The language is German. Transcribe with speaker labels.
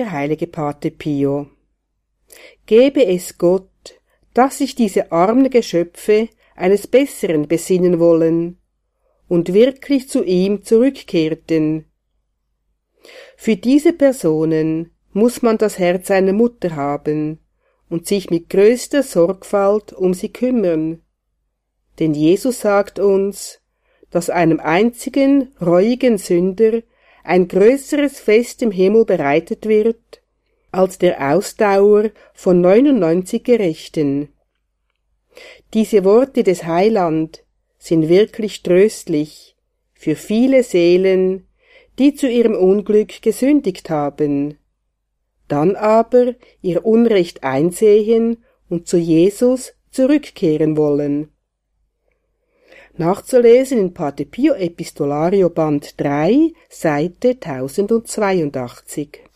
Speaker 1: der heilige Pate Pio. Gebe es Gott, dass sich diese armen Geschöpfe eines Besseren besinnen wollen und wirklich zu ihm zurückkehrten. Für diese Personen muss man das Herz einer Mutter haben und sich mit größter Sorgfalt um sie kümmern. Denn Jesus sagt uns, dass einem einzigen reuigen Sünder ein größeres Fest im Himmel bereitet wird, als der Ausdauer von 99 Gerechten. Diese Worte des Heiland sind wirklich tröstlich für viele Seelen, die zu ihrem Unglück gesündigt haben, dann aber ihr Unrecht einsehen und zu Jesus zurückkehren wollen. Nachzulesen in Pate Pio Epistolario Band 3, Seite 1082.